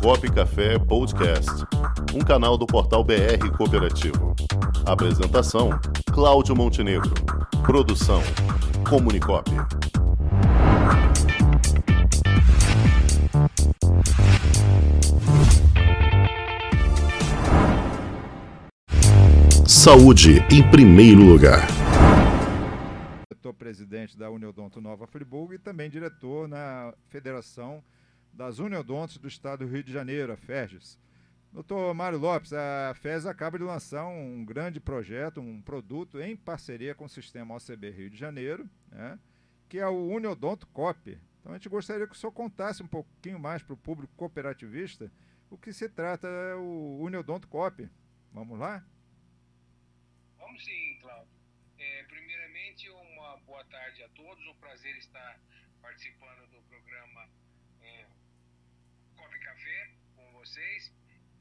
Cop Café Podcast, um canal do portal BR Cooperativo. Apresentação: Cláudio Montenegro. Produção: Comunicop. Saúde em primeiro lugar. Diretor-presidente da Uniodonto Nova Friburgo e também diretor na Federação das Uniodontos do Estado do Rio de Janeiro, a FERGES. Doutor Mário Lopes, a FES acaba de lançar um grande projeto, um produto em parceria com o sistema OCB Rio de Janeiro, né, que é o Uniodonto COP. Então a gente gostaria que o senhor contasse um pouquinho mais para o público cooperativista o que se trata o Uniodonto COP. Vamos lá? Vamos sim, Cláudio. É, primeiramente, uma boa tarde a todos. Um prazer estar participando do programa é, Café com vocês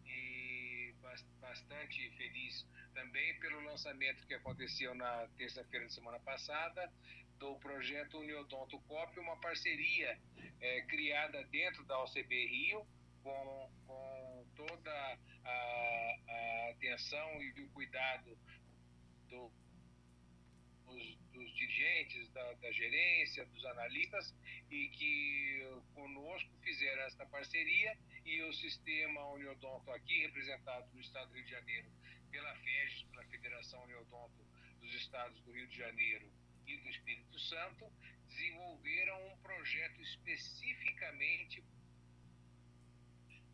e bastante feliz também pelo lançamento que aconteceu na terça-feira da semana passada do projeto Uniodonto COP, uma parceria é, criada dentro da OCB Rio com, com toda a, a atenção e o cuidado do, dos, dos, dirigentes, da, da, gerência, dos analistas, e que conosco fizeram esta parceria e o sistema Uniodonto aqui, representado no Estado do Rio de Janeiro pela FEGES, pela Federação Uniodonto dos Estados do Rio de Janeiro e do Espírito Santo, desenvolveram um projeto especificamente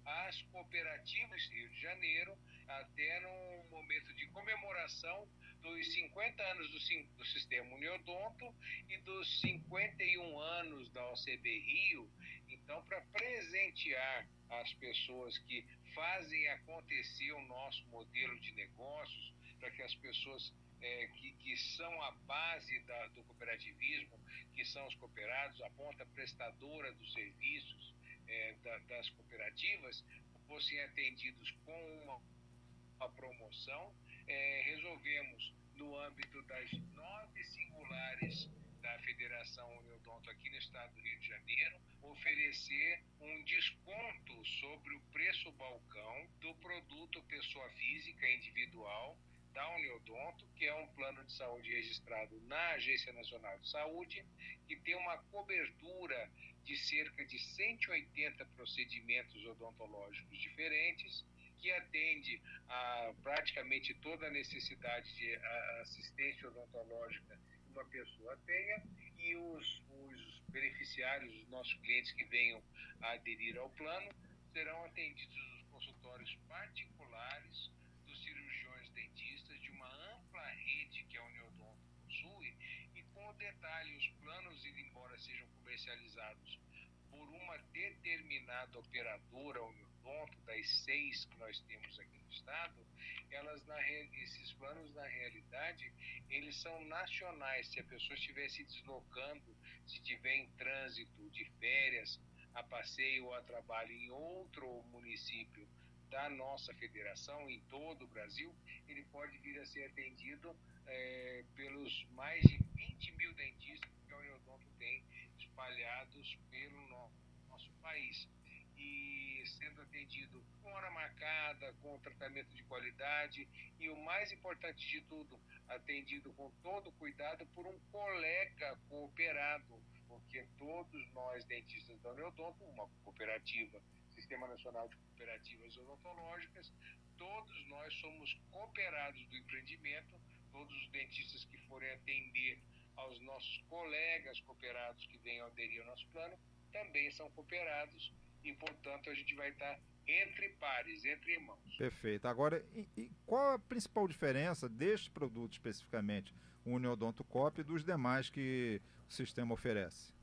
as cooperativas do Rio de Janeiro, até num momento de comemoração dos 50 anos do, do Sistema Uniodonto e dos 51 anos da OCB Rio. Então, para presentear as pessoas que fazem acontecer o nosso modelo de negócios, para que as pessoas é, que, que, são a base da, do cooperativismo, que são os cooperados, a ponta prestadora dos serviços é, da, das cooperativas, fossem atendidos com uma, uma promoção é, resolvemos, no âmbito das nove singulares da Federação Uniodonto aqui no estado do Rio de Janeiro, oferecer um desconto sobre o preço balcão do produto pessoa física individual da Uniodonto, que é um plano de saúde registrado na Agência Nacional de Saúde, que tem uma cobertura de cerca de 180 procedimentos odontológicos diferentes que atende a praticamente toda a necessidade de assistência odontológica que uma pessoa tenha e os, os beneficiários, os nossos clientes que venham a aderir ao plano, serão atendidos nos consultórios particulares dos cirurgiões dentistas de uma ampla rede que a Uniodonto possui e com o detalhe, os planos, embora sejam comercializados por uma determinada operadora ponto das seis que nós temos aqui no estado, elas na, esses planos na realidade eles são nacionais. Se a pessoa estiver se deslocando, se estiver em trânsito de férias, a passeio ou a trabalho em outro município da nossa federação, em todo o Brasil, ele pode vir a ser atendido é, pelos mais de 20 mil dentistas que a Uniodonto tem espalhados pelo nosso país e sendo atendido com hora marcada, com tratamento de qualidade e o mais importante de tudo, atendido com todo cuidado por um colega cooperado, porque todos nós dentistas da Uniodonto, uma cooperativa, Sistema Nacional de Cooperativas Odontológicas, todos nós somos cooperados do empreendimento, todos os dentistas que forem atender aos nossos colegas cooperados que venham aderir ao nosso plano, também são cooperados e, portanto, a gente vai estar entre pares, entre irmãos. Perfeito. Agora, e, e qual a principal diferença deste produto especificamente, o Uniodonto Cop, dos demais que o sistema oferece?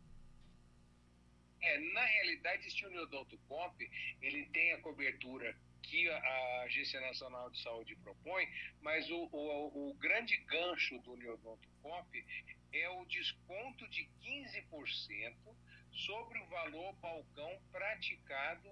É, na realidade, este Uniodonto Cop, ele tem a cobertura que a Agência Nacional de Saúde propõe, mas o, o, o grande gancho do Uniodonto Cop é o desconto de 15% sobre o valor balcão praticado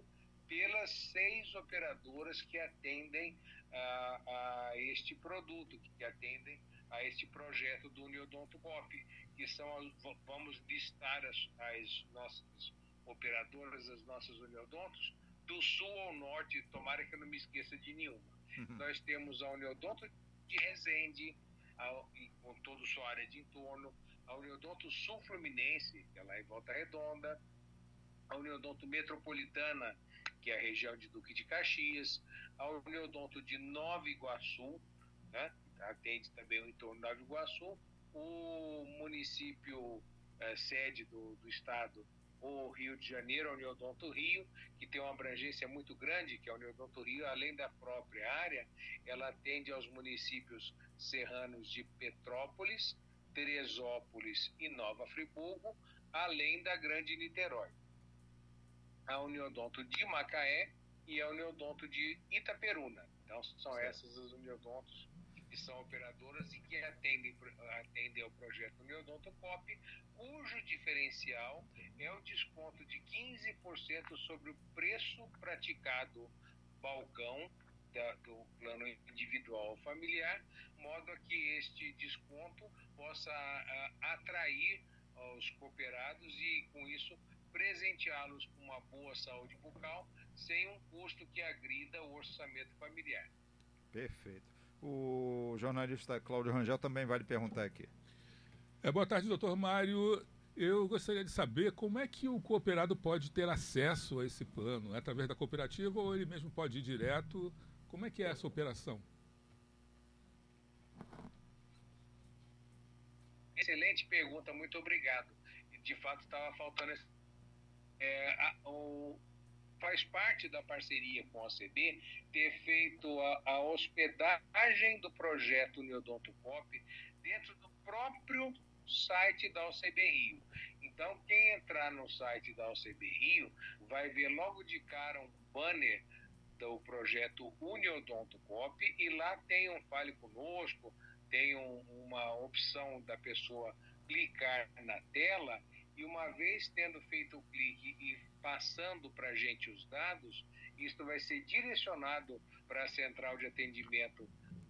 pelas seis operadoras que atendem a, a este produto, que atendem a este projeto do Uniodonto Cop, que são, as, vamos listar as, as nossas operadoras, as nossas Uniodontos, do sul ao norte, tomara que eu não me esqueça de nenhuma. Uhum. Nós temos a Uniodonto de Resende, a, com toda sua área de entorno, a Uniodonto Sul Fluminense, que é lá em Volta Redonda, a Uniodonto Metropolitana, que é a região de Duque de Caxias, a Uniodonto de Nova Iguaçu, né, atende também o entorno de Nova Iguaçu, o município é, sede do, do estado, o Rio de Janeiro, a Uniodonto Rio, que tem uma abrangência muito grande, que é a Uniodonto Rio, além da própria área, ela atende aos municípios serranos de Petrópolis, Teresópolis e Nova Friburgo, além da Grande Niterói. A Uniodonto de Macaé e a Uniodonto de Itaperuna. Então, são certo. essas as Uniodontos que são operadoras e que atendem, atendem ao projeto Uniodonto Cop, cujo diferencial é o desconto de 15% sobre o preço praticado balcão da, do plano individual familiar, modo a que este desconto possa a, atrair os cooperados e, com isso, presenteá-los com uma boa saúde bucal sem um custo que agrida o orçamento familiar. Perfeito. O jornalista Cláudio Rangel também vai lhe perguntar aqui. É, boa tarde, doutor Mário. Eu gostaria de saber como é que o cooperado pode ter acesso a esse plano? É através da cooperativa ou ele mesmo pode ir direto? Como é que é essa operação? Excelente pergunta, muito obrigado. De fato, estava faltando. É, a, o, faz parte da parceria com a CB ter feito a, a hospedagem do projeto Neodonto Pop dentro do próprio site da OCB Rio. Então, quem entrar no site da OCB Rio vai ver logo de cara um banner do projeto Uniodonto Cop e lá tem um Fale Conosco, tem um, uma opção da pessoa clicar na tela e uma vez tendo feito o clique e passando para a gente os dados, isto vai ser direcionado para a central de atendimento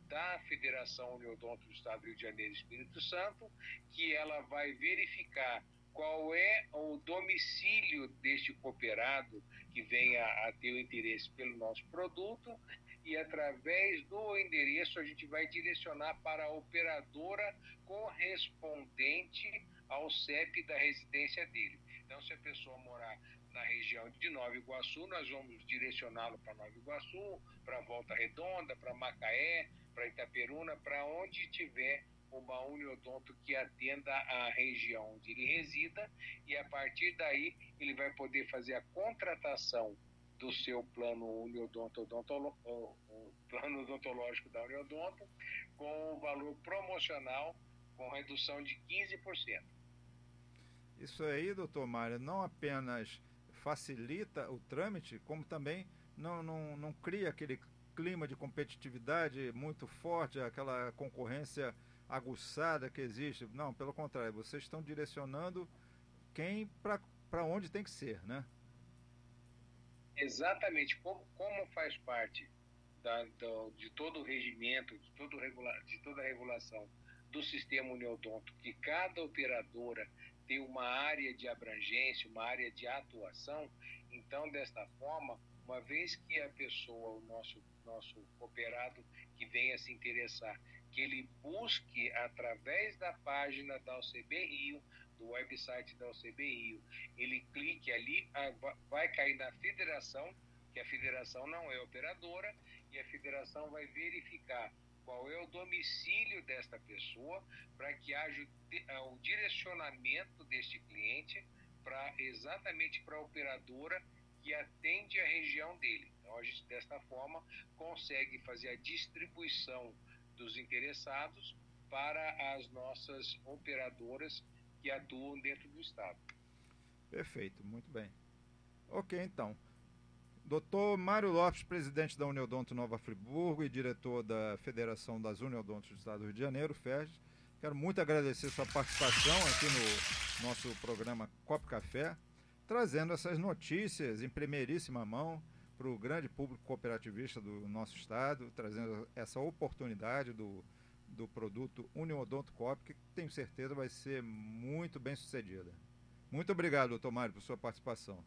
da Federação Uniodonto do Estado do Rio de Janeiro e Espírito Santo, que ela vai verificar qual é o domicílio deste cooperado que venha a ter o interesse pelo nosso produto e através do endereço a gente vai direcionar para a operadora correspondente ao CEP da residência dele. Então, se a pessoa morar na região de Nova Iguaçu, nós vamos direcioná-lo para Nova Iguaçu, para Volta Redonda, para Macaé, para Itaperuna, para onde tiver uma uniodonto que atenda a região onde ele resida e a partir daí ele vai poder fazer a contratação do seu plano uniodonto odontolo, plano odontológico da uniodonto com o valor promocional com redução de 15%. Isso aí, doutor Mário, não apenas facilita o trâmite, como também não, não, não cria aquele clima de competitividade muito forte, aquela concorrência aguçada que existe. Não, pelo contrário, vocês estão direcionando quem para onde tem que ser, né? Exatamente. Como, como faz parte da, de todo o regimento, de, todo regula, de toda a regulação do sistema Uniodonto, que cada operadora tem uma área de abrangência, uma área de atuação, então, desta forma, uma vez que a pessoa, o nosso, nosso cooperado que venha se interessar, que ele busque através da página da OCB Rio, do website da OCB Rio, ele clique ali, vai cair na federação, que a federação não é operadora, e a federação vai verificar qual é o domicílio desta pessoa para que haja o direcionamento deste cliente para exatamente para a operadora que atende a região dele. Então, a gente, desta forma, consegue fazer a distribuição dos interessados para as nossas operadoras que atuam dentro do Estado. Perfeito, muito bem. Ok, então. Doutor Mário Lopes, presidente da Uniodonto Nova Friburgo e diretor da Federação das Uniodontos do Estado do Rio de Janeiro, FERJ. Quero muito agradecer sua participação aqui no nosso programa Cop Café trazendo essas notícias em primeiríssima mão para o grande público cooperativista do nosso estado, trazendo essa oportunidade do, do produto Uniodonto que tenho certeza vai ser muito bem sucedida. Muito obrigado, doutor Mário, por sua participação.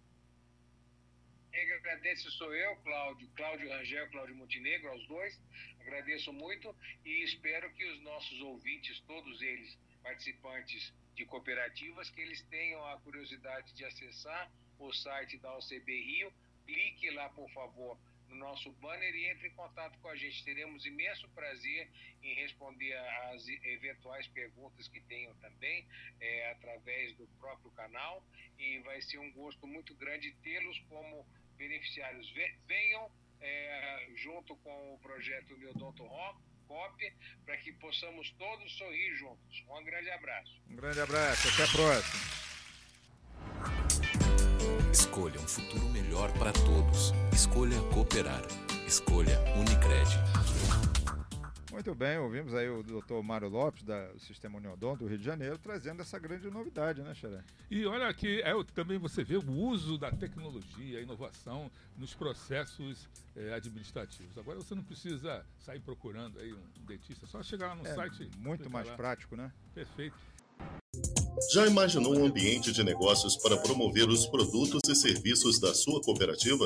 Eu agradece sou eu, Cláudio, Cláudio Rangel, Cláudio Montenegro, aos dois. Agradeço muito e espero que os nossos ouvintes, todos eles participantes de cooperativas, que eles tenham a curiosidade de acessar o site da OCB Rio. Clique lá, por favor, no nosso banner e entre em contato com a gente. Teremos imenso prazer em responder às eventuais perguntas que tenham também é, através do próprio canal e vai ser um gosto muito grande tê-los como beneficiários. Venham é, junto com o projeto Neodonto Rock COP, para que possamos todos sorrir juntos. Um grande abraço. Um grande abraço, até a próxima. Escolha um futuro melhor para todos. Escolha cooperar. Escolha Unicred. Muito bem, ouvimos aí o doutor Mário Lopes, do Sistema Uniodon do Rio de Janeiro, trazendo essa grande novidade, né, Xeré? E olha que é, também você vê o uso da tecnologia, a inovação nos processos é, administrativos. Agora você não precisa sair procurando aí um dentista, só chegar lá no é, site. Muito mais lá. prático, né? Perfeito. Já imaginou um ambiente de negócios para promover os produtos e serviços da sua cooperativa?